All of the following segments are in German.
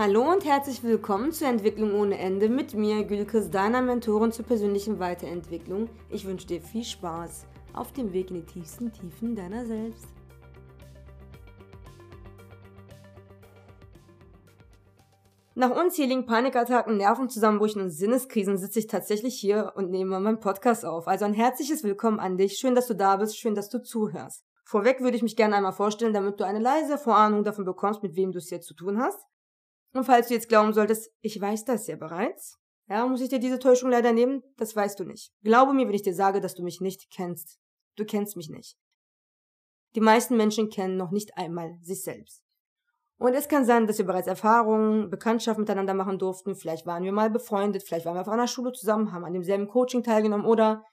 Hallo und herzlich willkommen zur Entwicklung ohne Ende mit mir, Gülkes, deiner Mentorin zur persönlichen Weiterentwicklung. Ich wünsche dir viel Spaß auf dem Weg in die tiefsten Tiefen deiner selbst. Nach unzähligen Panikattacken, Nervenzusammenbrüchen und Sinneskrisen sitze ich tatsächlich hier und nehme meinen Podcast auf. Also ein herzliches Willkommen an dich. Schön, dass du da bist. Schön, dass du zuhörst. Vorweg würde ich mich gerne einmal vorstellen, damit du eine leise Vorahnung davon bekommst, mit wem du es jetzt zu tun hast. Und falls du jetzt glauben solltest, ich weiß das ja bereits, ja, muss ich dir diese Täuschung leider nehmen? Das weißt du nicht. Glaube mir, wenn ich dir sage, dass du mich nicht kennst. Du kennst mich nicht. Die meisten Menschen kennen noch nicht einmal sich selbst. Und es kann sein, dass wir bereits Erfahrungen, Bekanntschaft miteinander machen durften. Vielleicht waren wir mal befreundet, vielleicht waren wir auf einer Schule zusammen, haben an demselben Coaching teilgenommen oder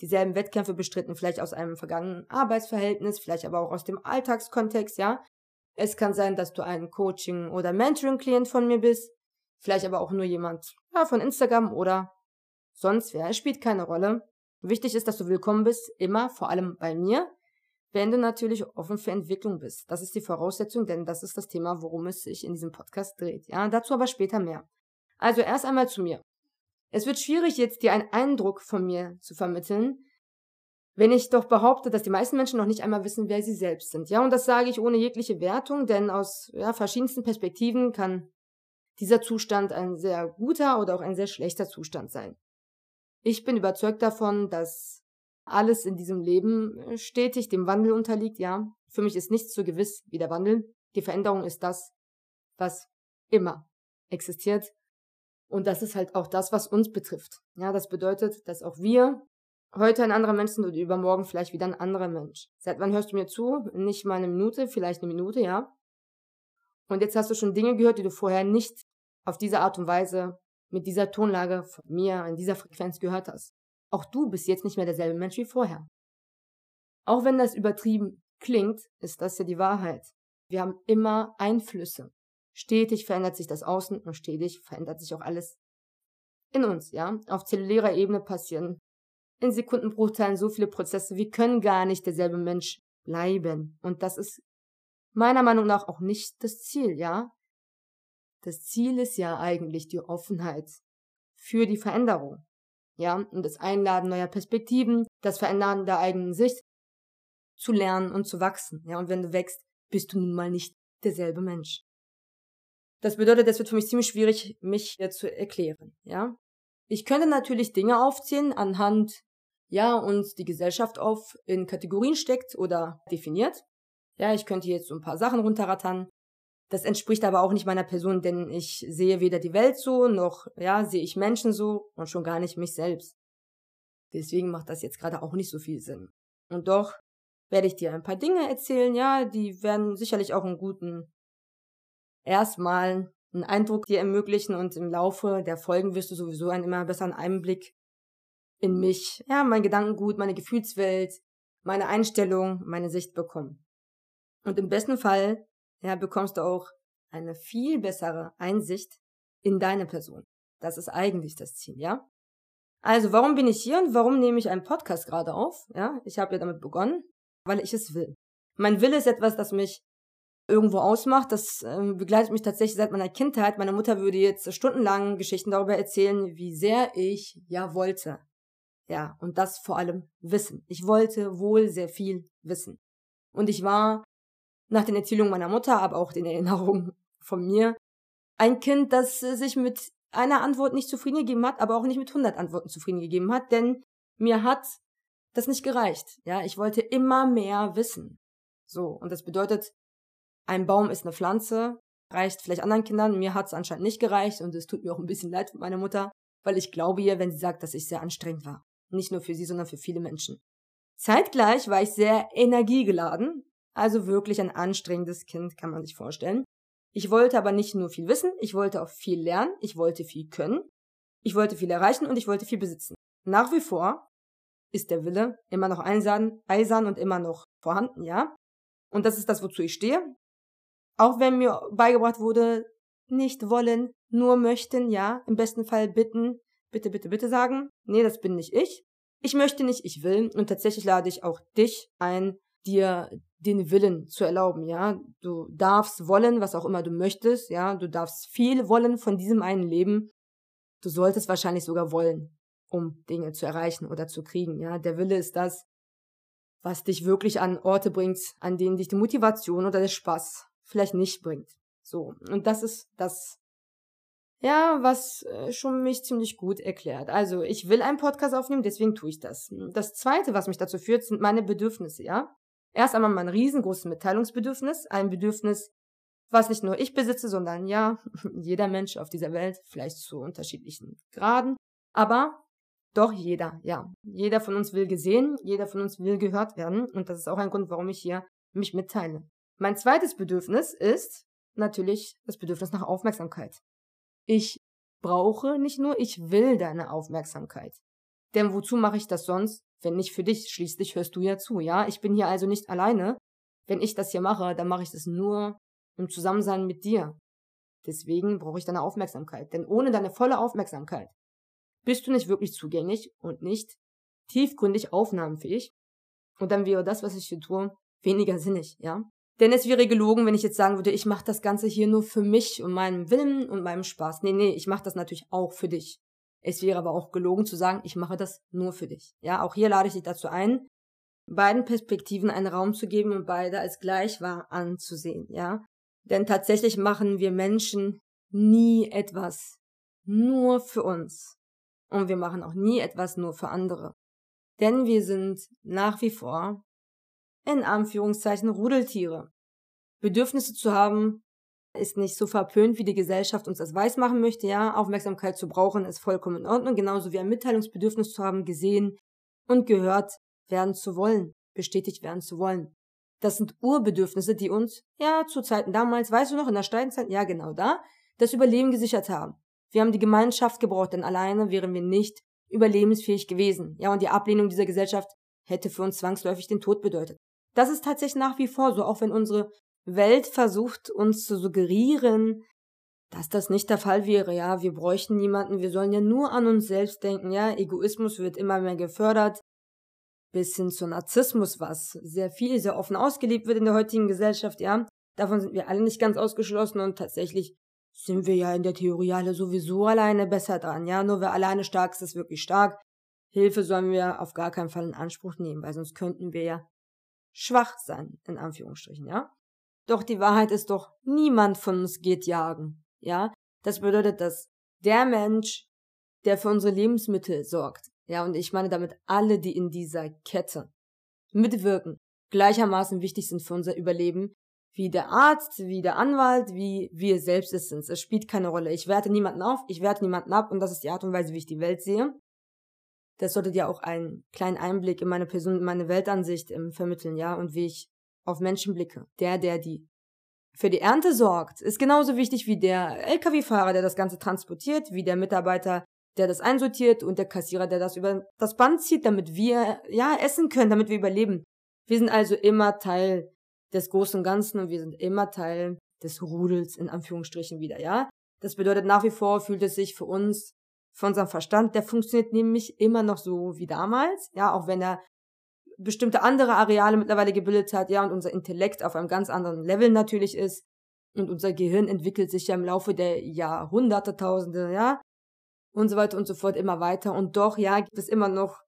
dieselben Wettkämpfe bestritten, vielleicht aus einem vergangenen Arbeitsverhältnis, vielleicht aber auch aus dem Alltagskontext, ja. Es kann sein, dass du ein Coaching- oder Mentoring-Klient von mir bist, vielleicht aber auch nur jemand ja, von Instagram oder sonst wer. Es spielt keine Rolle. Wichtig ist, dass du willkommen bist, immer, vor allem bei mir, wenn du natürlich offen für Entwicklung bist. Das ist die Voraussetzung, denn das ist das Thema, worum es sich in diesem Podcast dreht. Ja, dazu aber später mehr. Also erst einmal zu mir. Es wird schwierig, jetzt dir einen Eindruck von mir zu vermitteln, wenn ich doch behaupte, dass die meisten Menschen noch nicht einmal wissen, wer sie selbst sind. Ja, und das sage ich ohne jegliche Wertung, denn aus ja, verschiedensten Perspektiven kann dieser Zustand ein sehr guter oder auch ein sehr schlechter Zustand sein. Ich bin überzeugt davon, dass alles in diesem Leben äh, stetig dem Wandel unterliegt, ja. Für mich ist nichts so gewiss wie der Wandel. Die Veränderung ist das, was immer existiert. Und das ist halt auch das, was uns betrifft. Ja, das bedeutet, dass auch wir heute ein anderer Mensch und übermorgen vielleicht wieder ein anderer Mensch. Seit wann hörst du mir zu? Nicht mal eine Minute, vielleicht eine Minute, ja. Und jetzt hast du schon Dinge gehört, die du vorher nicht auf diese Art und Weise mit dieser Tonlage von mir in dieser Frequenz gehört hast. Auch du bist jetzt nicht mehr derselbe Mensch wie vorher. Auch wenn das übertrieben klingt, ist das ja die Wahrheit. Wir haben immer Einflüsse. Stetig verändert sich das Außen und stetig verändert sich auch alles in uns, ja. Auf zellulärer Ebene passieren in Sekundenbruchteilen so viele Prozesse. Wir können gar nicht derselbe Mensch bleiben. Und das ist meiner Meinung nach auch nicht das Ziel, ja. Das Ziel ist ja eigentlich die Offenheit für die Veränderung. Ja, und das Einladen neuer Perspektiven, das Verändern der eigenen Sicht, zu lernen und zu wachsen. Ja, und wenn du wächst, bist du nun mal nicht derselbe Mensch. Das bedeutet, es wird für mich ziemlich schwierig, mich hier zu erklären. Ja, ich könnte natürlich Dinge aufzählen anhand ja, uns die Gesellschaft auf in Kategorien steckt oder definiert. Ja, ich könnte jetzt so ein paar Sachen runterrattern. Das entspricht aber auch nicht meiner Person, denn ich sehe weder die Welt so, noch, ja, sehe ich Menschen so und schon gar nicht mich selbst. Deswegen macht das jetzt gerade auch nicht so viel Sinn. Und doch werde ich dir ein paar Dinge erzählen, ja, die werden sicherlich auch einen guten, erstmal einen Eindruck dir ermöglichen und im Laufe der Folgen wirst du sowieso einen immer besseren Einblick in mich, ja, mein Gedankengut, meine Gefühlswelt, meine Einstellung, meine Sicht bekommen. Und im besten Fall, ja, bekommst du auch eine viel bessere Einsicht in deine Person. Das ist eigentlich das Ziel, ja? Also, warum bin ich hier und warum nehme ich einen Podcast gerade auf? Ja, ich habe ja damit begonnen, weil ich es will. Mein Wille ist etwas, das mich irgendwo ausmacht. Das äh, begleitet mich tatsächlich seit meiner Kindheit. Meine Mutter würde jetzt stundenlang Geschichten darüber erzählen, wie sehr ich ja wollte, ja, und das vor allem Wissen. Ich wollte wohl sehr viel wissen. Und ich war nach den Erzählungen meiner Mutter, aber auch den Erinnerungen von mir, ein Kind, das sich mit einer Antwort nicht zufrieden gegeben hat, aber auch nicht mit 100 Antworten zufrieden gegeben hat, denn mir hat das nicht gereicht. Ja, ich wollte immer mehr wissen. So, und das bedeutet, ein Baum ist eine Pflanze, reicht vielleicht anderen Kindern, mir hat es anscheinend nicht gereicht und es tut mir auch ein bisschen leid für meine Mutter, weil ich glaube ihr, wenn sie sagt, dass ich sehr anstrengend war. Nicht nur für sie, sondern für viele Menschen. Zeitgleich war ich sehr energiegeladen, also wirklich ein anstrengendes Kind, kann man sich vorstellen. Ich wollte aber nicht nur viel wissen, ich wollte auch viel lernen, ich wollte viel können, ich wollte viel erreichen und ich wollte viel besitzen. Nach wie vor ist der Wille immer noch eisern, eisern und immer noch vorhanden, ja. Und das ist das, wozu ich stehe. Auch wenn mir beigebracht wurde, nicht wollen, nur möchten, ja, im besten Fall bitten, bitte, bitte, bitte sagen, nee, das bin nicht ich. Ich möchte nicht, ich will. Und tatsächlich lade ich auch dich ein, dir den Willen zu erlauben, ja. Du darfst wollen, was auch immer du möchtest, ja. Du darfst viel wollen von diesem einen Leben. Du solltest wahrscheinlich sogar wollen, um Dinge zu erreichen oder zu kriegen, ja. Der Wille ist das, was dich wirklich an Orte bringt, an denen dich die Motivation oder der Spaß vielleicht nicht bringt. So. Und das ist das, ja, was äh, schon mich ziemlich gut erklärt. Also, ich will einen Podcast aufnehmen, deswegen tue ich das. Das zweite, was mich dazu führt, sind meine Bedürfnisse, ja. Erst einmal mein riesengroßes Mitteilungsbedürfnis, ein Bedürfnis, was nicht nur ich besitze, sondern ja, jeder Mensch auf dieser Welt, vielleicht zu unterschiedlichen Graden, aber doch jeder, ja. Jeder von uns will gesehen, jeder von uns will gehört werden und das ist auch ein Grund, warum ich hier mich mitteile. Mein zweites Bedürfnis ist natürlich das Bedürfnis nach Aufmerksamkeit. Ich brauche nicht nur, ich will deine Aufmerksamkeit. Denn wozu mache ich das sonst, wenn nicht für dich? Schließlich hörst du ja zu, ja? Ich bin hier also nicht alleine. Wenn ich das hier mache, dann mache ich das nur im Zusammensein mit dir. Deswegen brauche ich deine Aufmerksamkeit. Denn ohne deine volle Aufmerksamkeit bist du nicht wirklich zugänglich und nicht tiefgründig aufnahmenfähig. Und dann wäre das, was ich hier tue, weniger sinnig, ja? Denn es wäre gelogen, wenn ich jetzt sagen würde, ich mache das Ganze hier nur für mich und meinen Willen und meinem Spaß. Nee, nee, ich mache das natürlich auch für dich. Es wäre aber auch gelogen zu sagen, ich mache das nur für dich. Ja, auch hier lade ich dich dazu ein, beiden Perspektiven einen Raum zu geben und beide als gleich wahr anzusehen, ja? Denn tatsächlich machen wir Menschen nie etwas nur für uns. Und wir machen auch nie etwas nur für andere. Denn wir sind nach wie vor in Anführungszeichen Rudeltiere. Bedürfnisse zu haben ist nicht so verpönt, wie die Gesellschaft uns das weiß machen möchte, ja. Aufmerksamkeit zu brauchen ist vollkommen in Ordnung, genauso wie ein Mitteilungsbedürfnis zu haben, gesehen und gehört werden zu wollen, bestätigt werden zu wollen. Das sind Urbedürfnisse, die uns, ja, zu Zeiten damals, weißt du noch, in der Steinzeit, ja, genau da, das Überleben gesichert haben. Wir haben die Gemeinschaft gebraucht, denn alleine wären wir nicht überlebensfähig gewesen. Ja, und die Ablehnung dieser Gesellschaft hätte für uns zwangsläufig den Tod bedeutet. Das ist tatsächlich nach wie vor so, auch wenn unsere Welt versucht, uns zu suggerieren, dass das nicht der Fall wäre, ja, wir bräuchten niemanden, wir sollen ja nur an uns selbst denken, ja, Egoismus wird immer mehr gefördert, bis hin zu Narzissmus, was sehr viel, sehr offen ausgelebt wird in der heutigen Gesellschaft, ja, davon sind wir alle nicht ganz ausgeschlossen und tatsächlich sind wir ja in der Theorie alle sowieso alleine besser dran, ja, nur wer alleine stark ist, ist wirklich stark. Hilfe sollen wir auf gar keinen Fall in Anspruch nehmen, weil sonst könnten wir ja schwach sein, in Anführungsstrichen, ja? Doch die Wahrheit ist doch, niemand von uns geht jagen, ja? Das bedeutet, dass der Mensch, der für unsere Lebensmittel sorgt, ja, und ich meine damit alle, die in dieser Kette mitwirken, gleichermaßen wichtig sind für unser Überleben, wie der Arzt, wie der Anwalt, wie wir selbst es sind. Es spielt keine Rolle. Ich werte niemanden auf, ich werte niemanden ab und das ist die Art und Weise, wie ich die Welt sehe das sollte dir auch einen kleinen Einblick in meine Person, in meine Weltansicht ähm, vermitteln, ja, und wie ich auf Menschen blicke. Der, der die für die Ernte sorgt, ist genauso wichtig wie der LKW-Fahrer, der das Ganze transportiert, wie der Mitarbeiter, der das einsortiert und der Kassierer, der das über das Band zieht, damit wir, ja, essen können, damit wir überleben. Wir sind also immer Teil des Großen und Ganzen und wir sind immer Teil des Rudels, in Anführungsstrichen wieder, ja. Das bedeutet, nach wie vor fühlt es sich für uns für unseren Verstand, der funktioniert nämlich immer noch so wie damals, ja, auch wenn er bestimmte andere Areale mittlerweile gebildet hat, ja, und unser Intellekt auf einem ganz anderen Level natürlich ist. Und unser Gehirn entwickelt sich ja im Laufe der Jahrhunderte, Tausende, ja, und so weiter und so fort immer weiter. Und doch, ja, gibt es immer noch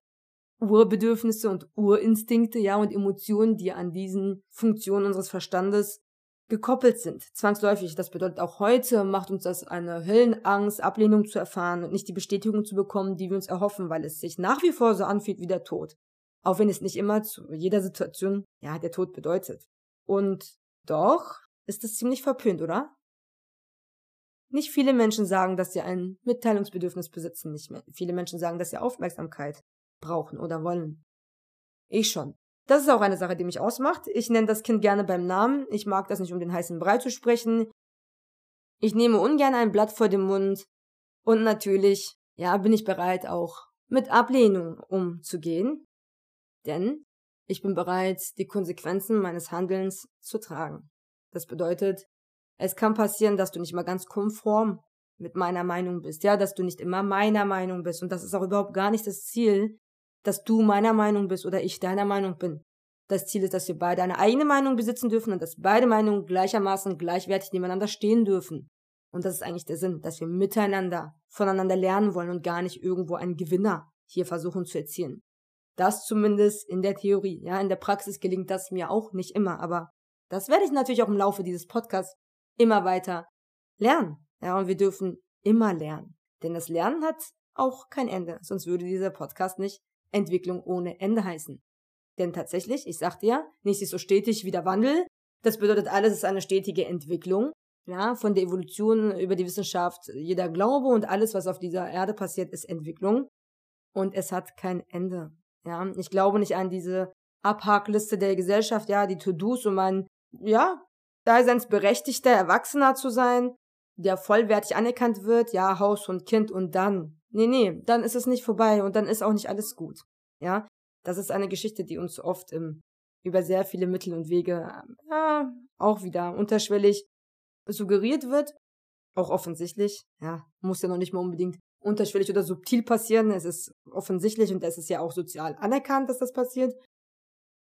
Urbedürfnisse und Urinstinkte, ja, und Emotionen, die an diesen Funktionen unseres Verstandes gekoppelt sind, zwangsläufig. Das bedeutet auch heute macht uns das eine Höllenangst, Ablehnung zu erfahren und nicht die Bestätigung zu bekommen, die wir uns erhoffen, weil es sich nach wie vor so anfühlt wie der Tod. Auch wenn es nicht immer zu jeder Situation, ja, der Tod bedeutet. Und doch ist es ziemlich verpönt, oder? Nicht viele Menschen sagen, dass sie ein Mitteilungsbedürfnis besitzen, nicht mehr. Viele Menschen sagen, dass sie Aufmerksamkeit brauchen oder wollen. Ich schon. Das ist auch eine Sache, die mich ausmacht. Ich nenne das Kind gerne beim Namen. Ich mag das nicht, um den heißen Brei zu sprechen. Ich nehme ungern ein Blatt vor den Mund. Und natürlich, ja, bin ich bereit, auch mit Ablehnung umzugehen. Denn ich bin bereit, die Konsequenzen meines Handelns zu tragen. Das bedeutet, es kann passieren, dass du nicht mal ganz konform mit meiner Meinung bist, ja, dass du nicht immer meiner Meinung bist. Und das ist auch überhaupt gar nicht das Ziel, dass du meiner Meinung bist oder ich deiner Meinung bin. Das Ziel ist, dass wir beide eine eigene Meinung besitzen dürfen und dass beide Meinungen gleichermaßen gleichwertig nebeneinander stehen dürfen. Und das ist eigentlich der Sinn, dass wir miteinander voneinander lernen wollen und gar nicht irgendwo einen Gewinner hier versuchen zu erzielen. Das zumindest in der Theorie. Ja, in der Praxis gelingt das mir auch nicht immer, aber das werde ich natürlich auch im Laufe dieses Podcasts immer weiter lernen. Ja, und wir dürfen immer lernen. Denn das Lernen hat auch kein Ende, sonst würde dieser Podcast nicht Entwicklung ohne Ende heißen. Denn tatsächlich, ich sagte ja, nichts ist so stetig wie der Wandel. Das bedeutet, alles ist eine stetige Entwicklung. Ja, von der Evolution über die Wissenschaft, jeder Glaube und alles, was auf dieser Erde passiert, ist Entwicklung. Und es hat kein Ende. Ja, ich glaube nicht an diese Abhakliste der Gesellschaft, ja, die To-Dos, um ein, ja, daseinsberechtigter Erwachsener zu sein, der vollwertig anerkannt wird, ja, Haus und Kind und dann. Nee, nee, dann ist es nicht vorbei und dann ist auch nicht alles gut. Ja, das ist eine Geschichte, die uns oft im, über sehr viele Mittel und Wege ja, auch wieder unterschwellig suggeriert wird. Auch offensichtlich. Ja, muss ja noch nicht mal unbedingt unterschwellig oder subtil passieren. Es ist offensichtlich und es ist ja auch sozial anerkannt, dass das passiert.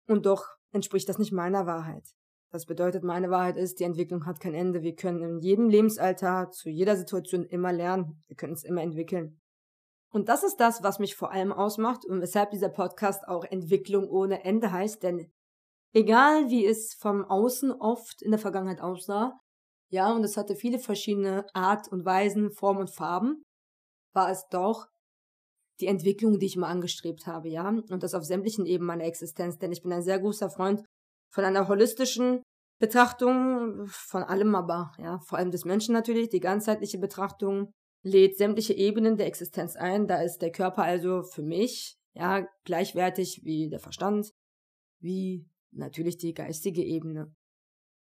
Und doch entspricht das nicht meiner Wahrheit. Das bedeutet, meine Wahrheit ist, die Entwicklung hat kein Ende. Wir können in jedem Lebensalter, zu jeder Situation immer lernen. Wir können es immer entwickeln. Und das ist das, was mich vor allem ausmacht und weshalb dieser Podcast auch Entwicklung ohne Ende heißt, denn egal wie es vom Außen oft in der Vergangenheit aussah, ja, und es hatte viele verschiedene Art und Weisen, Formen und Farben, war es doch die Entwicklung, die ich immer angestrebt habe, ja, und das auf sämtlichen Ebenen meiner Existenz, denn ich bin ein sehr großer Freund von einer holistischen Betrachtung von allem aber, ja, vor allem des Menschen natürlich, die ganzheitliche Betrachtung, lädt sämtliche Ebenen der Existenz ein. Da ist der Körper also für mich ja gleichwertig wie der Verstand, wie natürlich die geistige Ebene.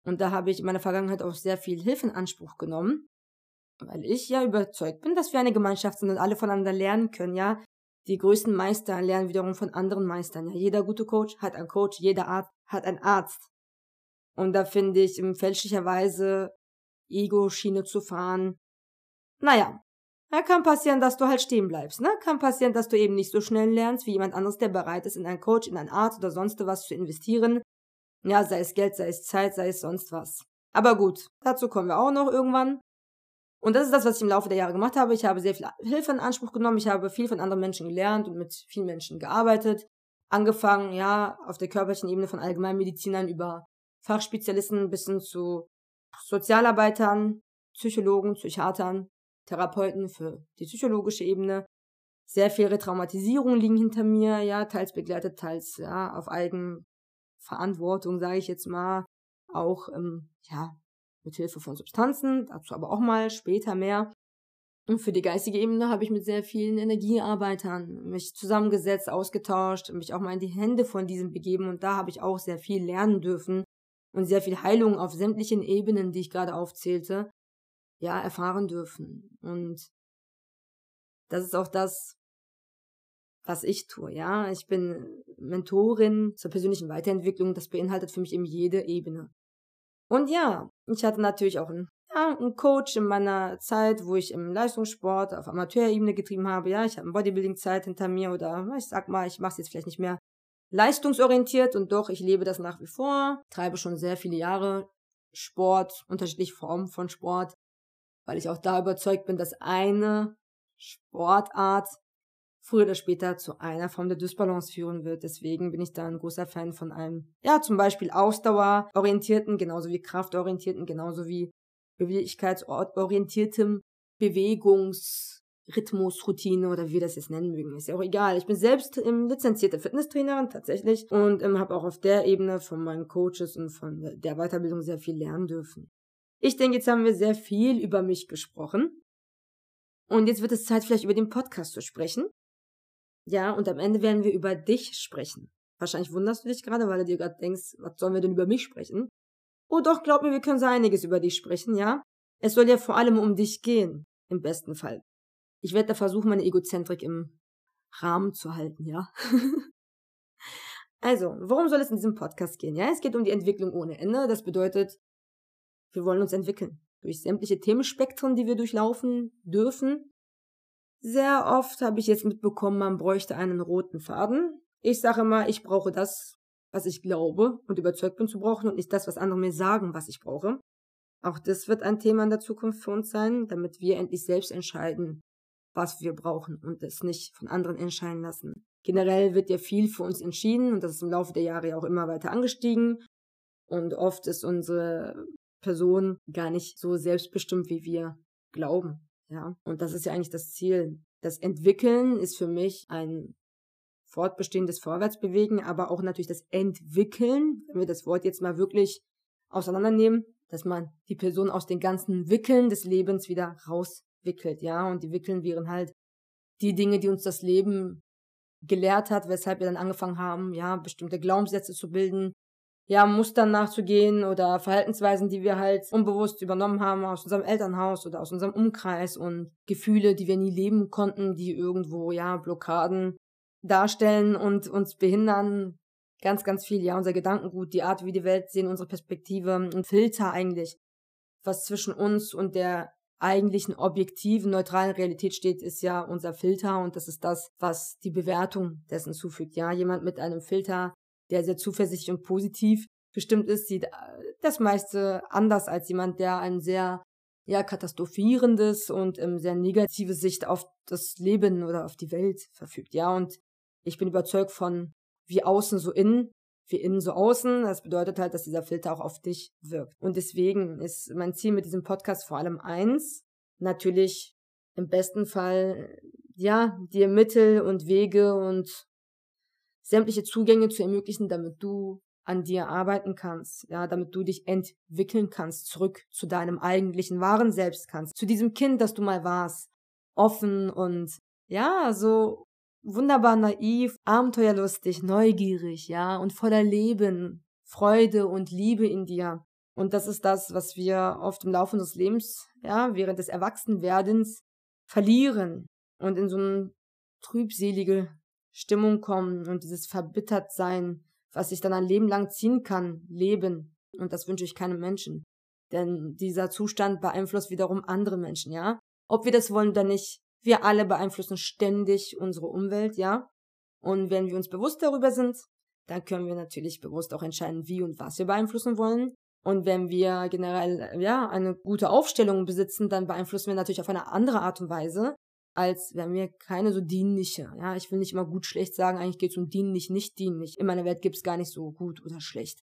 Und da habe ich in meiner Vergangenheit auch sehr viel Hilfe in Anspruch genommen, weil ich ja überzeugt bin, dass wir eine Gemeinschaft sind und alle voneinander lernen können, ja. Die größten Meister lernen wiederum von anderen Meistern. Ja, jeder gute Coach hat einen Coach, jeder Arzt hat einen Arzt. Und da finde ich, fälschlicherweise Ego-Schiene zu fahren, naja, ja, kann passieren, dass du halt stehen bleibst, ne? Kann passieren, dass du eben nicht so schnell lernst wie jemand anderes, der bereit ist, in einen Coach, in einen Arzt oder sonst was zu investieren. Ja, sei es Geld, sei es Zeit, sei es sonst was. Aber gut, dazu kommen wir auch noch irgendwann. Und das ist das, was ich im Laufe der Jahre gemacht habe. Ich habe sehr viel Hilfe in Anspruch genommen. Ich habe viel von anderen Menschen gelernt und mit vielen Menschen gearbeitet. Angefangen, ja, auf der körperlichen Ebene von Allgemeinmedizinern über Fachspezialisten bis hin zu Sozialarbeitern, Psychologen, Psychiatern, Therapeuten für die psychologische Ebene. Sehr viel Retraumatisierung liegen hinter mir, ja, teils begleitet, teils ja, auf Eigenverantwortung, sage ich jetzt mal. Auch ähm, ja, mit Hilfe von Substanzen, dazu aber auch mal später mehr. Und für die geistige Ebene habe ich mit sehr vielen Energiearbeitern mich zusammengesetzt, ausgetauscht, mich auch mal in die Hände von diesen begeben und da habe ich auch sehr viel lernen dürfen und sehr viel Heilung auf sämtlichen Ebenen, die ich gerade aufzählte, ja, erfahren dürfen. Und das ist auch das, was ich tue, ja. Ich bin Mentorin zur persönlichen Weiterentwicklung. Das beinhaltet für mich eben jede Ebene. Und ja, ich hatte natürlich auch einen, ja, einen Coach in meiner Zeit, wo ich im Leistungssport auf Amateurebene getrieben habe. Ja, ich habe eine Bodybuilding-Zeit hinter mir oder ich sag mal, ich mache es jetzt vielleicht nicht mehr leistungsorientiert und doch, ich lebe das nach wie vor, treibe schon sehr viele Jahre Sport, unterschiedliche Formen von Sport, weil ich auch da überzeugt bin, dass eine Sportart früher oder später zu einer Form der Dysbalance führen wird. Deswegen bin ich da ein großer Fan von einem, ja, zum Beispiel ausdauerorientierten, genauso wie kraftorientierten, genauso wie beweglichkeitsorientiertem Bewegungsrhythmusroutine oder wie wir das jetzt nennen mögen, ist ja auch egal. Ich bin selbst ähm, lizenzierte Fitnesstrainerin tatsächlich und ähm, habe auch auf der Ebene von meinen Coaches und von der Weiterbildung sehr viel lernen dürfen. Ich denke, jetzt haben wir sehr viel über mich gesprochen. Und jetzt wird es Zeit, vielleicht über den Podcast zu sprechen. Ja, und am Ende werden wir über dich sprechen. Wahrscheinlich wunderst du dich gerade, weil du dir gerade denkst, was sollen wir denn über mich sprechen? Oh doch, glaub mir, wir können so einiges über dich sprechen, ja? Es soll ja vor allem um dich gehen, im besten Fall. Ich werde da versuchen, meine Egozentrik im Rahmen zu halten, ja? also, worum soll es in diesem Podcast gehen? Ja, es geht um die Entwicklung ohne Ende. Das bedeutet, wir wollen uns entwickeln. Durch sämtliche Themenspektren, die wir durchlaufen dürfen. Sehr oft habe ich jetzt mitbekommen, man bräuchte einen roten Faden. Ich sage mal, ich brauche das, was ich glaube und überzeugt bin zu brauchen und nicht das, was andere mir sagen, was ich brauche. Auch das wird ein Thema in der Zukunft für uns sein, damit wir endlich selbst entscheiden, was wir brauchen und es nicht von anderen entscheiden lassen. Generell wird ja viel für uns entschieden und das ist im Laufe der Jahre ja auch immer weiter angestiegen. Und oft ist unsere Person gar nicht so selbstbestimmt, wie wir glauben. Ja, und das ist ja eigentlich das Ziel. Das Entwickeln ist für mich ein fortbestehendes Vorwärtsbewegen, aber auch natürlich das Entwickeln, wenn wir das Wort jetzt mal wirklich auseinandernehmen, dass man die Person aus den ganzen Wickeln des Lebens wieder rauswickelt, ja, und die Wickeln wären halt die Dinge, die uns das Leben gelehrt hat, weshalb wir dann angefangen haben, ja, bestimmte Glaubenssätze zu bilden, ja, Mustern nachzugehen oder Verhaltensweisen, die wir halt unbewusst übernommen haben aus unserem Elternhaus oder aus unserem Umkreis und Gefühle, die wir nie leben konnten, die irgendwo, ja, Blockaden darstellen und uns behindern. Ganz, ganz viel, ja, unser Gedankengut, die Art, wie die Welt sehen, unsere Perspektive, ein Filter eigentlich, was zwischen uns und der eigentlichen objektiven, neutralen Realität steht, ist ja unser Filter und das ist das, was die Bewertung dessen zufügt. Ja, jemand mit einem Filter, der sehr zuversichtlich und positiv bestimmt ist, sieht äh, das meiste anders als jemand, der ein sehr ja katastrophierendes und ähm, sehr negative Sicht auf das Leben oder auf die Welt verfügt. Ja, und ich bin überzeugt von wie außen so innen, wie innen so außen. Das bedeutet halt, dass dieser Filter auch auf dich wirkt. Und deswegen ist mein Ziel mit diesem Podcast vor allem eins, natürlich im besten Fall, ja, dir Mittel und Wege und sämtliche Zugänge zu ermöglichen, damit du an dir arbeiten kannst, ja, damit du dich entwickeln kannst, zurück zu deinem eigentlichen wahren Selbst kannst, zu diesem Kind, das du mal warst, offen und ja, so wunderbar naiv, abenteuerlustig, neugierig, ja, und voller Leben, Freude und Liebe in dir. Und das ist das, was wir oft im Laufe unseres Lebens, ja, während des Erwachsenwerdens verlieren und in so eine trübselige Stimmung kommen und dieses Verbittertsein, was sich dann ein Leben lang ziehen kann, leben. Und das wünsche ich keinem Menschen. Denn dieser Zustand beeinflusst wiederum andere Menschen, ja? Ob wir das wollen oder nicht, wir alle beeinflussen ständig unsere Umwelt, ja. Und wenn wir uns bewusst darüber sind, dann können wir natürlich bewusst auch entscheiden, wie und was wir beeinflussen wollen. Und wenn wir generell, ja, eine gute Aufstellung besitzen, dann beeinflussen wir natürlich auf eine andere Art und Weise, als wenn wir keine so dienliche, ja, ich will nicht immer gut schlecht sagen, eigentlich geht es um dienlich, nicht dienlich. In meiner Welt gibt es gar nicht so gut oder schlecht.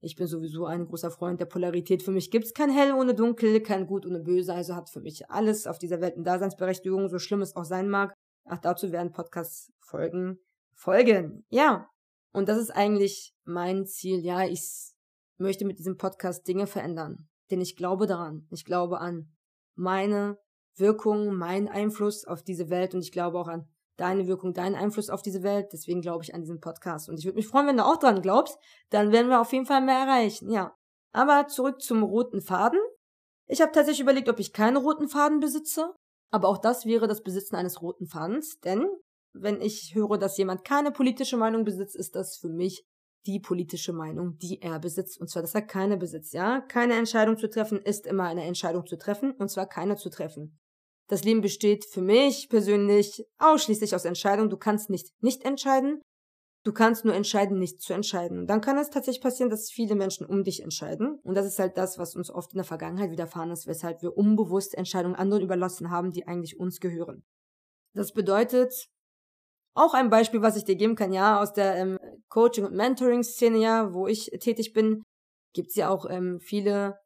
Ich bin sowieso ein großer Freund der Polarität. Für mich gibt's kein Hell ohne Dunkel, kein Gut ohne Böse. Also hat für mich alles auf dieser Welt eine Daseinsberechtigung, so schlimm es auch sein mag. Ach, dazu werden Podcasts folgen. Folgen, ja. Und das ist eigentlich mein Ziel. Ja, ich möchte mit diesem Podcast Dinge verändern. Denn ich glaube daran. Ich glaube an meine Wirkung, meinen Einfluss auf diese Welt und ich glaube auch an deine Wirkung, deinen Einfluss auf diese Welt. Deswegen glaube ich an diesen Podcast. Und ich würde mich freuen, wenn du auch dran glaubst. Dann werden wir auf jeden Fall mehr erreichen. Ja. Aber zurück zum roten Faden. Ich habe tatsächlich überlegt, ob ich keine roten Faden besitze. Aber auch das wäre das Besitzen eines roten Fadens. Denn wenn ich höre, dass jemand keine politische Meinung besitzt, ist das für mich die politische Meinung, die er besitzt. Und zwar, dass er keine besitzt. Ja, keine Entscheidung zu treffen ist immer eine Entscheidung zu treffen. Und zwar keine zu treffen. Das Leben besteht für mich persönlich ausschließlich aus Entscheidungen. Du kannst nicht nicht entscheiden. Du kannst nur entscheiden, nicht zu entscheiden. Und dann kann es tatsächlich passieren, dass viele Menschen um dich entscheiden. Und das ist halt das, was uns oft in der Vergangenheit widerfahren ist, weshalb wir unbewusst Entscheidungen anderen überlassen haben, die eigentlich uns gehören. Das bedeutet, auch ein Beispiel, was ich dir geben kann, ja, aus der ähm, Coaching- und Mentoring-Szene, ja, wo ich tätig bin, gibt's ja auch ähm, viele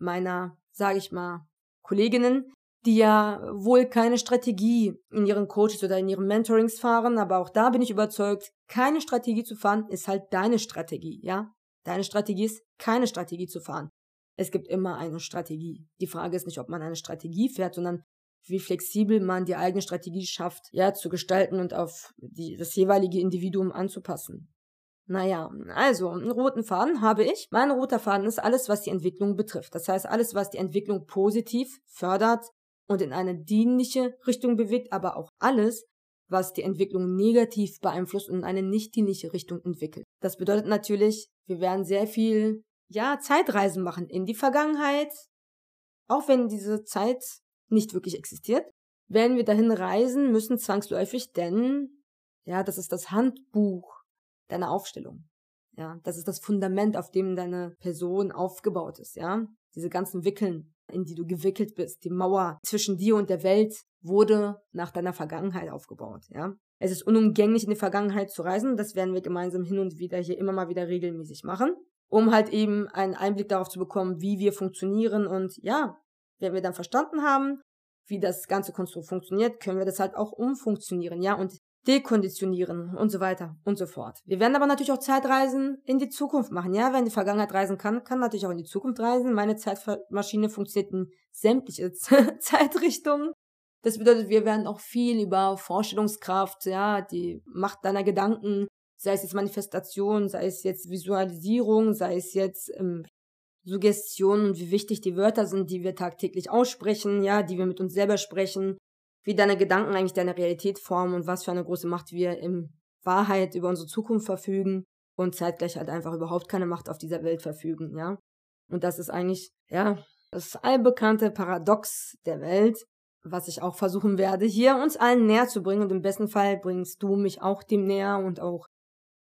meiner, sage ich mal, Kolleginnen, die ja wohl keine Strategie in ihren Coaches oder in ihren Mentorings fahren, aber auch da bin ich überzeugt, keine Strategie zu fahren ist halt deine Strategie, ja? Deine Strategie ist, keine Strategie zu fahren. Es gibt immer eine Strategie. Die Frage ist nicht, ob man eine Strategie fährt, sondern wie flexibel man die eigene Strategie schafft, ja, zu gestalten und auf die, das jeweilige Individuum anzupassen. Naja, also, einen roten Faden habe ich. Mein roter Faden ist alles, was die Entwicklung betrifft. Das heißt, alles, was die Entwicklung positiv fördert, und in eine dienliche Richtung bewegt, aber auch alles, was die Entwicklung negativ beeinflusst und in eine nicht dienliche Richtung entwickelt. Das bedeutet natürlich, wir werden sehr viel, ja, Zeitreisen machen in die Vergangenheit, auch wenn diese Zeit nicht wirklich existiert, werden wir dahin reisen müssen zwangsläufig, denn, ja, das ist das Handbuch deiner Aufstellung. Ja, das ist das Fundament, auf dem deine Person aufgebaut ist, ja. Diese ganzen Wickeln, in die du gewickelt bist, die Mauer zwischen dir und der Welt wurde nach deiner Vergangenheit aufgebaut, ja. Es ist unumgänglich, in die Vergangenheit zu reisen. Das werden wir gemeinsam hin und wieder hier immer mal wieder regelmäßig machen, um halt eben einen Einblick darauf zu bekommen, wie wir funktionieren. Und ja, wenn wir dann verstanden haben, wie das ganze Konstrukt funktioniert, können wir das halt auch umfunktionieren, ja, und dekonditionieren und so weiter und so fort. Wir werden aber natürlich auch Zeitreisen in die Zukunft machen, ja. Wer in die Vergangenheit reisen kann, kann natürlich auch in die Zukunft reisen. Meine Zeitmaschine funktioniert in sämtliche Zeitrichtungen. Das bedeutet, wir werden auch viel über Vorstellungskraft, ja, die Macht deiner Gedanken, sei es jetzt Manifestation, sei es jetzt Visualisierung, sei es jetzt ähm, Suggestion und wie wichtig die Wörter sind, die wir tagtäglich aussprechen, ja, die wir mit uns selber sprechen, wie deine Gedanken eigentlich deine Realität formen und was für eine große Macht wir in Wahrheit über unsere Zukunft verfügen und zeitgleich halt einfach überhaupt keine Macht auf dieser Welt verfügen, ja. Und das ist eigentlich, ja, das allbekannte Paradox der Welt, was ich auch versuchen werde, hier uns allen näher zu bringen. Und im besten Fall bringst du mich auch dem näher und auch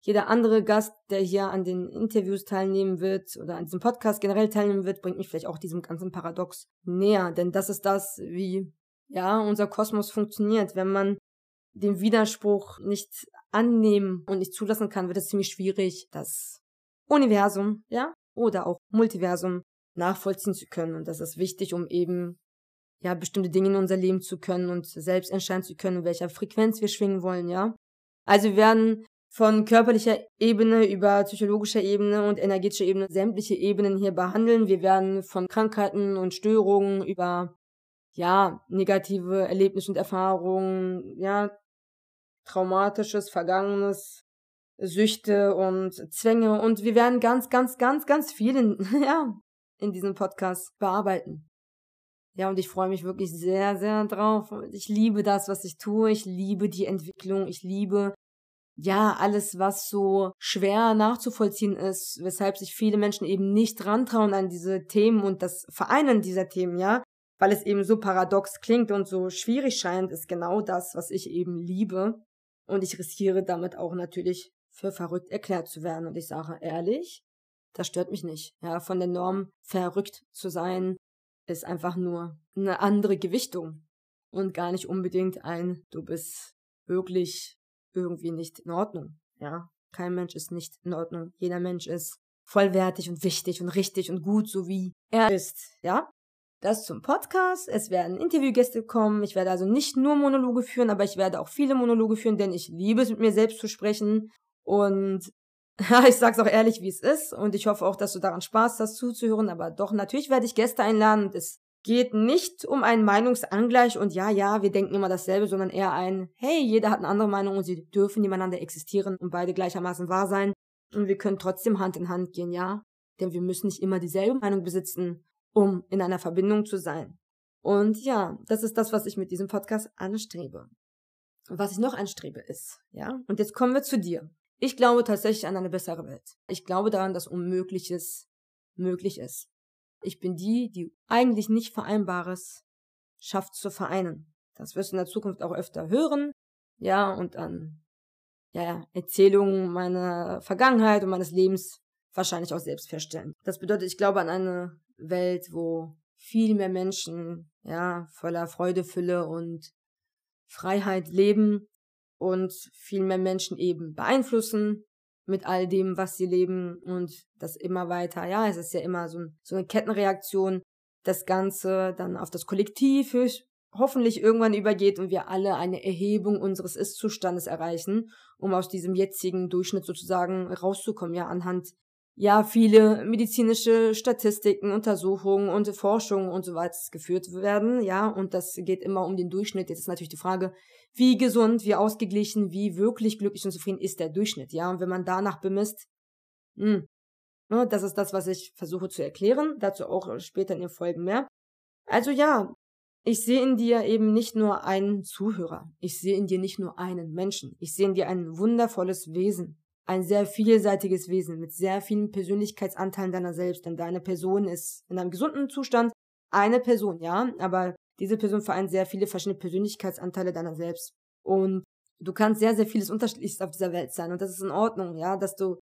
jeder andere Gast, der hier an den Interviews teilnehmen wird oder an diesem Podcast generell teilnehmen wird, bringt mich vielleicht auch diesem ganzen Paradox näher. Denn das ist das, wie ja, unser Kosmos funktioniert. Wenn man den Widerspruch nicht annehmen und nicht zulassen kann, wird es ziemlich schwierig, das Universum, ja, oder auch Multiversum nachvollziehen zu können. Und das ist wichtig, um eben ja bestimmte Dinge in unser Leben zu können und selbst entscheiden zu können, in welcher Frequenz wir schwingen wollen, ja. Also wir werden von körperlicher Ebene über psychologischer Ebene und energetischer Ebene sämtliche Ebenen hier behandeln. Wir werden von Krankheiten und Störungen über ja, negative Erlebnisse und Erfahrungen, ja, traumatisches, vergangenes, Süchte und Zwänge und wir werden ganz, ganz, ganz, ganz viel in, ja, in diesem Podcast bearbeiten. Ja, und ich freue mich wirklich sehr, sehr drauf. Ich liebe das, was ich tue. Ich liebe die Entwicklung. Ich liebe, ja, alles, was so schwer nachzuvollziehen ist, weshalb sich viele Menschen eben nicht rantrauen an diese Themen und das Vereinen dieser Themen, ja weil es eben so paradox klingt und so schwierig scheint, ist genau das, was ich eben liebe. Und ich riskiere damit auch natürlich für verrückt erklärt zu werden. Und ich sage ehrlich, das stört mich nicht. Ja, von der Norm verrückt zu sein, ist einfach nur eine andere Gewichtung. Und gar nicht unbedingt ein, du bist wirklich irgendwie nicht in Ordnung. Ja, kein Mensch ist nicht in Ordnung. Jeder Mensch ist vollwertig und wichtig und richtig und gut, so wie er ist. Ja, das zum Podcast. Es werden Interviewgäste kommen. Ich werde also nicht nur Monologe führen, aber ich werde auch viele Monologe führen, denn ich liebe es, mit mir selbst zu sprechen. Und ja, ich sag's auch ehrlich, wie es ist. Und ich hoffe auch, dass du daran Spaß hast, zuzuhören. Aber doch, natürlich werde ich Gäste einladen. Es geht nicht um einen Meinungsangleich und ja, ja, wir denken immer dasselbe, sondern eher ein, hey, jeder hat eine andere Meinung und sie dürfen nebeneinander existieren und beide gleichermaßen wahr sein. Und wir können trotzdem Hand in Hand gehen, ja. Denn wir müssen nicht immer dieselbe Meinung besitzen um in einer Verbindung zu sein. Und ja, das ist das, was ich mit diesem Podcast anstrebe. Was ich noch anstrebe ist, ja, und jetzt kommen wir zu dir. Ich glaube tatsächlich an eine bessere Welt. Ich glaube daran, dass Unmögliches möglich ist. Ich bin die, die eigentlich nicht Vereinbares schafft zu vereinen. Das wirst du in der Zukunft auch öfter hören, ja, und an ja, Erzählungen meiner Vergangenheit und meines Lebens wahrscheinlich auch selbst feststellen. Das bedeutet, ich glaube an eine Welt, wo viel mehr Menschen, ja, voller Freude, Fülle und Freiheit leben und viel mehr Menschen eben beeinflussen mit all dem, was sie leben und das immer weiter. Ja, es ist ja immer so, so eine Kettenreaktion, das Ganze dann auf das Kollektiv hoffentlich irgendwann übergeht und wir alle eine Erhebung unseres Ist-Zustandes erreichen, um aus diesem jetzigen Durchschnitt sozusagen rauszukommen, ja, anhand ja viele medizinische Statistiken, Untersuchungen und Forschungen und so weiter geführt werden, ja, und das geht immer um den Durchschnitt. Jetzt ist natürlich die Frage, wie gesund, wie ausgeglichen, wie wirklich glücklich und zufrieden ist der Durchschnitt, ja, und wenn man danach bemisst, mh, ne, das ist das, was ich versuche zu erklären, dazu auch später in den Folgen mehr. Also ja, ich sehe in dir eben nicht nur einen Zuhörer, ich sehe in dir nicht nur einen Menschen, ich sehe in dir ein wundervolles Wesen, ein sehr vielseitiges Wesen mit sehr vielen Persönlichkeitsanteilen deiner selbst, denn deine Person ist in einem gesunden Zustand eine Person, ja, aber diese Person vereint sehr viele verschiedene Persönlichkeitsanteile deiner selbst. Und du kannst sehr, sehr vieles unterschiedliches auf dieser Welt sein und das ist in Ordnung, ja, dass du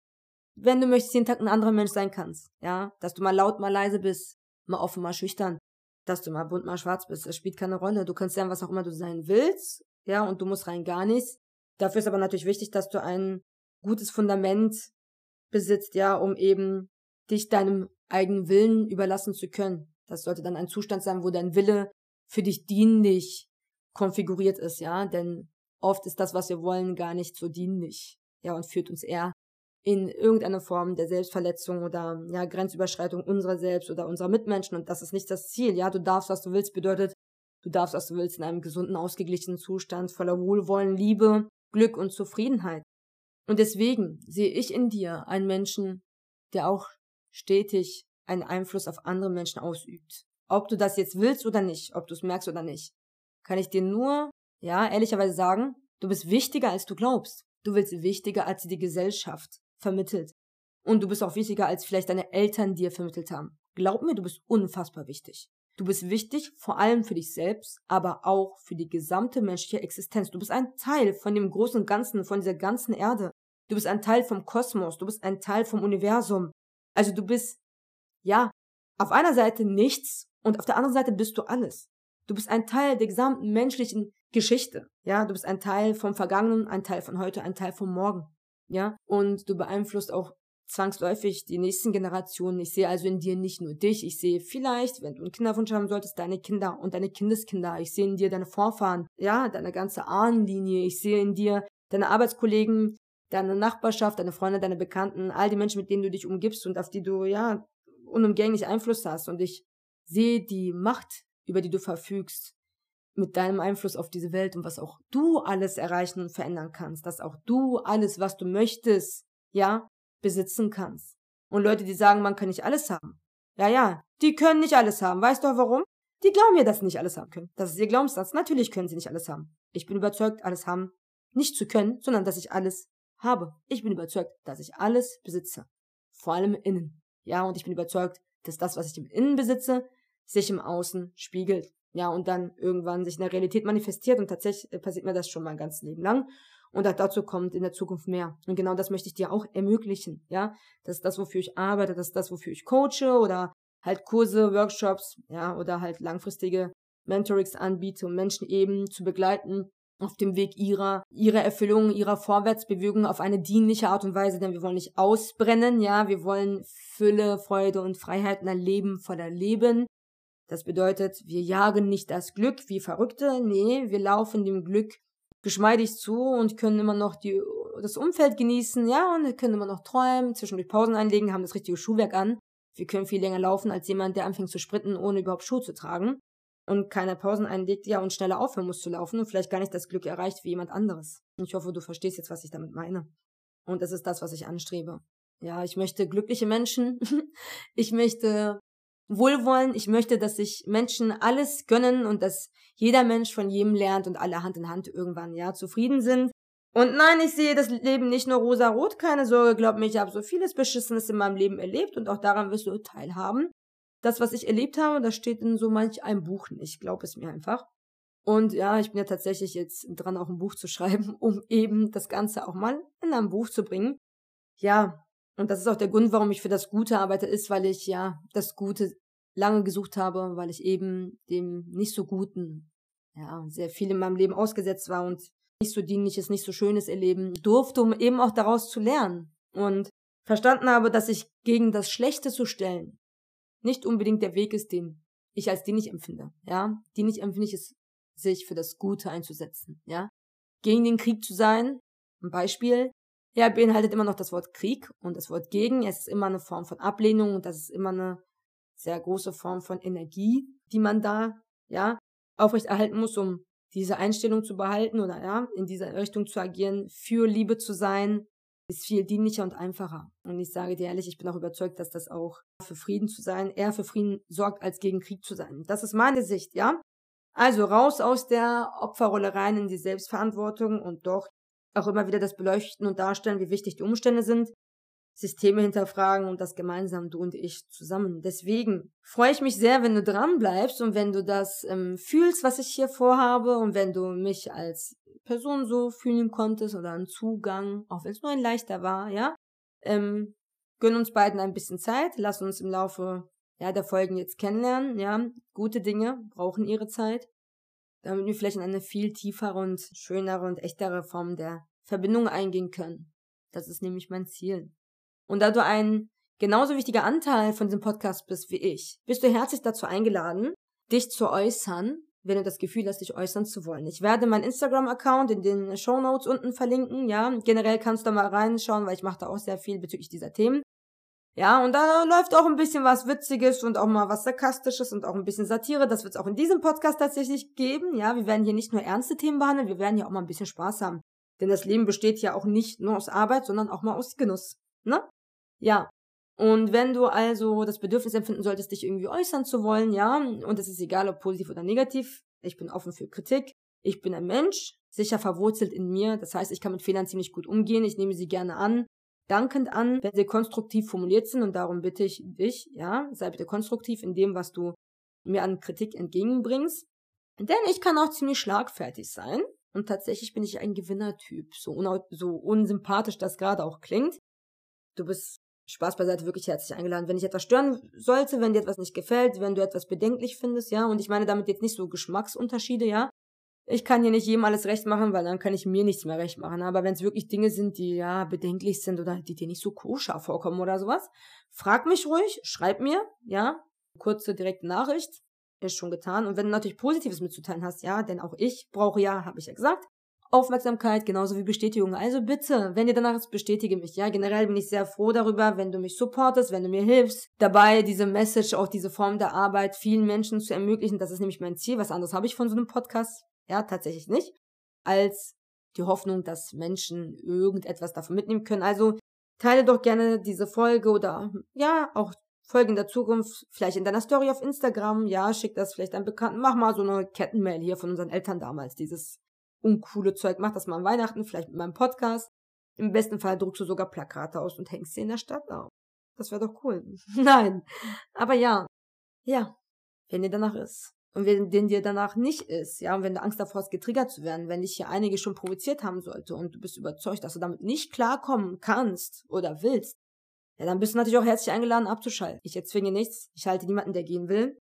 wenn du möchtest, jeden Tag ein anderer Mensch sein kannst. Ja, dass du mal laut, mal leise bist, mal offen, mal schüchtern, dass du mal bunt, mal schwarz bist. Das spielt keine Rolle. Du kannst sein, was auch immer du sein willst. Ja, und du musst rein gar nichts. Dafür ist aber natürlich wichtig, dass du ein gutes Fundament besitzt, ja, um eben dich deinem eigenen Willen überlassen zu können. Das sollte dann ein Zustand sein, wo dein Wille für dich dienlich konfiguriert ist, ja, denn oft ist das, was wir wollen, gar nicht so dienlich, ja, und führt uns eher in irgendeine Form der Selbstverletzung oder ja, Grenzüberschreitung unserer selbst oder unserer Mitmenschen und das ist nicht das Ziel, ja, du darfst, was du willst, bedeutet, du darfst, was du willst, in einem gesunden, ausgeglichenen Zustand voller Wohlwollen, Liebe, Glück und Zufriedenheit. Und deswegen sehe ich in dir einen Menschen, der auch stetig einen Einfluss auf andere Menschen ausübt. Ob du das jetzt willst oder nicht, ob du es merkst oder nicht, kann ich dir nur, ja, ehrlicherweise sagen, du bist wichtiger, als du glaubst. Du willst wichtiger, als die Gesellschaft vermittelt. Und du bist auch wichtiger, als vielleicht deine Eltern dir vermittelt haben. Glaub mir, du bist unfassbar wichtig. Du bist wichtig, vor allem für dich selbst, aber auch für die gesamte menschliche Existenz. Du bist ein Teil von dem großen Ganzen, von dieser ganzen Erde. Du bist ein Teil vom Kosmos, du bist ein Teil vom Universum. Also du bist, ja, auf einer Seite nichts und auf der anderen Seite bist du alles. Du bist ein Teil der gesamten menschlichen Geschichte. Ja, du bist ein Teil vom Vergangenen, ein Teil von heute, ein Teil vom Morgen. Ja, und du beeinflusst auch zwangsläufig die nächsten Generationen. Ich sehe also in dir nicht nur dich, ich sehe vielleicht, wenn du einen Kinderwunsch haben solltest, deine Kinder und deine Kindeskinder. Ich sehe in dir deine Vorfahren, ja, deine ganze Ahnenlinie. Ich sehe in dir deine Arbeitskollegen, deine Nachbarschaft, deine Freunde, deine Bekannten, all die Menschen, mit denen du dich umgibst und auf die du, ja, unumgänglich Einfluss hast. Und ich sehe die Macht, über die du verfügst, mit deinem Einfluss auf diese Welt und was auch du alles erreichen und verändern kannst, dass auch du alles, was du möchtest, ja, besitzen kannst. Und Leute, die sagen, man kann nicht alles haben. Ja, ja, die können nicht alles haben. Weißt du warum? Die glauben ja, dass sie nicht alles haben können. Das ist ihr Glaubenssatz. Natürlich können sie nicht alles haben. Ich bin überzeugt, alles haben nicht zu können, sondern dass ich alles habe. Ich bin überzeugt, dass ich alles besitze. Vor allem innen. Ja, und ich bin überzeugt, dass das, was ich im Innen besitze, sich im Außen spiegelt. Ja, und dann irgendwann sich in der Realität manifestiert und tatsächlich äh, passiert mir das schon mein ganzes Leben lang. Und dazu kommt in der Zukunft mehr. Und genau das möchte ich dir auch ermöglichen. Ja, das ist das, wofür ich arbeite, das ist das, wofür ich coache oder halt Kurse, Workshops, ja, oder halt langfristige Mentorings anbiete, um Menschen eben zu begleiten, auf dem Weg ihrer, ihrer Erfüllung, ihrer Vorwärtsbewegung auf eine dienliche Art und Weise, denn wir wollen nicht ausbrennen, ja, wir wollen Fülle, Freude und Freiheiten ein Leben voller Leben. Das bedeutet, wir jagen nicht das Glück wie Verrückte, nee, wir laufen dem Glück geschmeidig zu und können immer noch die, das Umfeld genießen, ja, und können immer noch träumen, zwischendurch Pausen einlegen, haben das richtige Schuhwerk an. Wir können viel länger laufen als jemand, der anfängt zu sprinten, ohne überhaupt Schuhe zu tragen und keine Pausen einlegt, ja, und schneller aufhören muss zu laufen und vielleicht gar nicht das Glück erreicht wie jemand anderes. Ich hoffe, du verstehst jetzt, was ich damit meine. Und das ist das, was ich anstrebe. Ja, ich möchte glückliche Menschen. ich möchte Wohlwollen. Ich möchte, dass sich Menschen alles gönnen und dass jeder Mensch von jedem lernt und alle Hand in Hand irgendwann, ja, zufrieden sind. Und nein, ich sehe das Leben nicht nur rosa-rot, keine Sorge, glaub mir, ich habe so vieles Beschissenes in meinem Leben erlebt und auch daran wirst du teilhaben das, was ich erlebt habe, das steht in so manch einem Buch nicht. Glaub es mir einfach. Und ja, ich bin ja tatsächlich jetzt dran, auch ein Buch zu schreiben, um eben das Ganze auch mal in einem Buch zu bringen. Ja, und das ist auch der Grund, warum ich für das Gute arbeite, ist, weil ich ja das Gute lange gesucht habe, weil ich eben dem nicht so Guten, ja, sehr viel in meinem Leben ausgesetzt war und nicht so dienliches, nicht so schönes erleben durfte, um eben auch daraus zu lernen. Und verstanden habe, dass ich gegen das Schlechte zu stellen, nicht unbedingt der Weg ist, den ich als den ich empfinde. Ja, den ich empfinde, ist, sich für das Gute einzusetzen. Ja, gegen den Krieg zu sein. Ein Beispiel. Ja, beinhaltet immer noch das Wort Krieg und das Wort gegen. Es ist immer eine Form von Ablehnung und das ist immer eine sehr große Form von Energie, die man da, ja, aufrechterhalten muss, um diese Einstellung zu behalten oder ja, in dieser Richtung zu agieren, für Liebe zu sein, ist viel dienlicher und einfacher. Und ich sage dir ehrlich, ich bin auch überzeugt, dass das auch für Frieden zu sein, eher für Frieden sorgt, als gegen Krieg zu sein. Das ist meine Sicht, ja? Also raus aus der Opferrolle rein in die Selbstverantwortung und doch auch immer wieder das Beleuchten und Darstellen, wie wichtig die Umstände sind, Systeme hinterfragen und das gemeinsam du und ich zusammen. Deswegen freue ich mich sehr, wenn du dran bleibst und wenn du das ähm, fühlst, was ich hier vorhabe und wenn du mich als Person so fühlen konntest oder einen Zugang, auch wenn es nur ein leichter war, ja. Ähm, Gönn uns beiden ein bisschen Zeit, lass uns im Laufe ja, der Folgen jetzt kennenlernen. Ja, gute Dinge brauchen ihre Zeit, damit wir vielleicht in eine viel tiefere und schönere und echtere Form der Verbindung eingehen können. Das ist nämlich mein Ziel. Und da du ein genauso wichtiger Anteil von diesem Podcast bist wie ich, bist du herzlich dazu eingeladen, dich zu äußern, wenn du das Gefühl hast, dich äußern zu wollen. Ich werde meinen Instagram-Account in den Show Notes unten verlinken, ja. Generell kannst du da mal reinschauen, weil ich mache da auch sehr viel bezüglich dieser Themen. Ja, und da läuft auch ein bisschen was Witziges und auch mal was Sarkastisches und auch ein bisschen Satire. Das wird es auch in diesem Podcast tatsächlich geben. Ja, wir werden hier nicht nur ernste Themen behandeln, wir werden hier auch mal ein bisschen Spaß haben. Denn das Leben besteht ja auch nicht nur aus Arbeit, sondern auch mal aus Genuss. Ne? Ja. Und wenn du also das Bedürfnis empfinden solltest, dich irgendwie äußern zu wollen, ja, und es ist egal, ob positiv oder negativ, ich bin offen für Kritik. Ich bin ein Mensch, sicher verwurzelt in mir. Das heißt, ich kann mit Fehlern ziemlich gut umgehen. Ich nehme sie gerne an dankend an, wenn sie konstruktiv formuliert sind und darum bitte ich dich, ja, sei bitte konstruktiv in dem, was du mir an Kritik entgegenbringst. Denn ich kann auch ziemlich schlagfertig sein und tatsächlich bin ich ein Gewinnertyp, so, so unsympathisch das gerade auch klingt. Du bist Spaß beiseite wirklich herzlich eingeladen. Wenn ich etwas stören sollte, wenn dir etwas nicht gefällt, wenn du etwas bedenklich findest, ja, und ich meine damit jetzt nicht so Geschmacksunterschiede, ja, ich kann hier nicht jedem alles recht machen, weil dann kann ich mir nichts mehr recht machen. Aber wenn es wirklich Dinge sind, die ja bedenklich sind oder die dir nicht so koscher vorkommen oder sowas, frag mich ruhig, schreib mir, ja, kurze direkte Nachricht, ist schon getan. Und wenn du natürlich Positives mitzuteilen hast, ja, denn auch ich brauche ja, habe ich ja gesagt, Aufmerksamkeit genauso wie Bestätigung. Also bitte, wenn ihr danach ist, bestätige mich. Ja, generell bin ich sehr froh darüber, wenn du mich supportest, wenn du mir hilfst, dabei diese Message, auch diese Form der Arbeit vielen Menschen zu ermöglichen. Das ist nämlich mein Ziel. Was anderes habe ich von so einem Podcast ja, tatsächlich nicht, als die Hoffnung, dass Menschen irgendetwas davon mitnehmen können. Also teile doch gerne diese Folge oder ja, auch Folgen in der Zukunft, vielleicht in deiner Story auf Instagram, ja, schick das vielleicht einem Bekannten, mach mal so eine Kettenmail hier von unseren Eltern damals, dieses uncoole Zeug, mach das mal an Weihnachten, vielleicht mit meinem Podcast. Im besten Fall druckst du sogar Plakate aus und hängst sie in der Stadt auf. Das wäre doch cool. Nein. Aber ja. Ja. Wenn dir danach ist und wenn den dir danach nicht ist, ja, und wenn du Angst davor hast, getriggert zu werden, wenn dich hier einige schon provoziert haben sollte und du bist überzeugt, dass du damit nicht klarkommen kannst oder willst, ja, dann bist du natürlich auch herzlich eingeladen abzuschalten. Ich erzwinge nichts, ich halte niemanden, der gehen will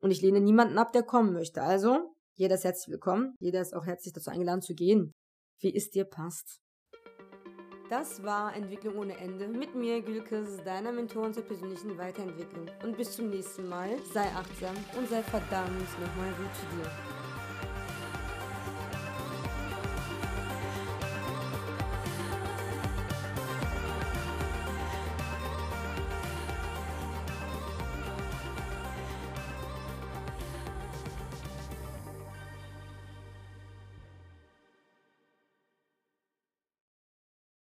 und ich lehne niemanden ab, der kommen möchte. Also, jeder ist herzlich willkommen, jeder ist auch herzlich dazu eingeladen zu gehen, wie es dir passt. Das war Entwicklung ohne Ende mit mir, Gülkes, deiner Mentorin zur persönlichen Weiterentwicklung. Und bis zum nächsten Mal, sei achtsam und sei verdammt nochmal gut zu dir.